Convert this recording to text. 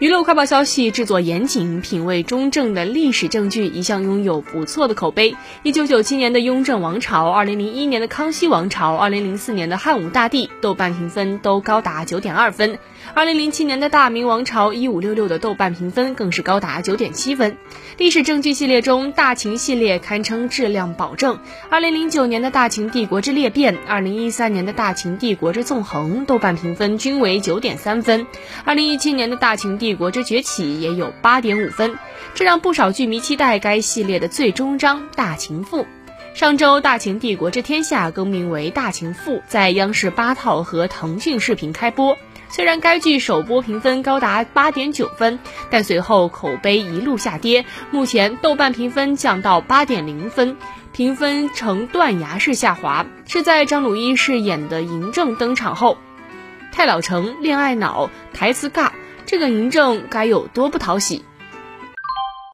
娱乐快报消息：制作严谨、品味中正的历史证据一向拥有不错的口碑。一九九七年的《雍正王朝》、二零零一年的《康熙王朝》、二零零四年的《汉武大帝》，豆瓣评分都高达九点二分。二零零七年的《大明王朝》一五六六的豆瓣评分更是高达九点七分。历史证据系列中，《大秦》系列堪称质量保证。二零零九年的《大秦帝国之裂变》、二零一三年的《大秦帝国之纵横》，豆瓣评分均为九点三分。二零一七年的《大秦帝帝国之崛起》也有八点五分，这让不少剧迷期待该系列的最终章《大秦赋》。上周，《大秦帝国之天下》更名为《大秦赋》，在央视八套和腾讯视频开播。虽然该剧首播评分高达八点九分，但随后口碑一路下跌，目前豆瓣评分降到八点零分，评分呈断崖式下滑。是在张鲁一饰演的嬴政登场后，太老成、恋爱脑、台词尬，这个嬴政该有多不讨喜？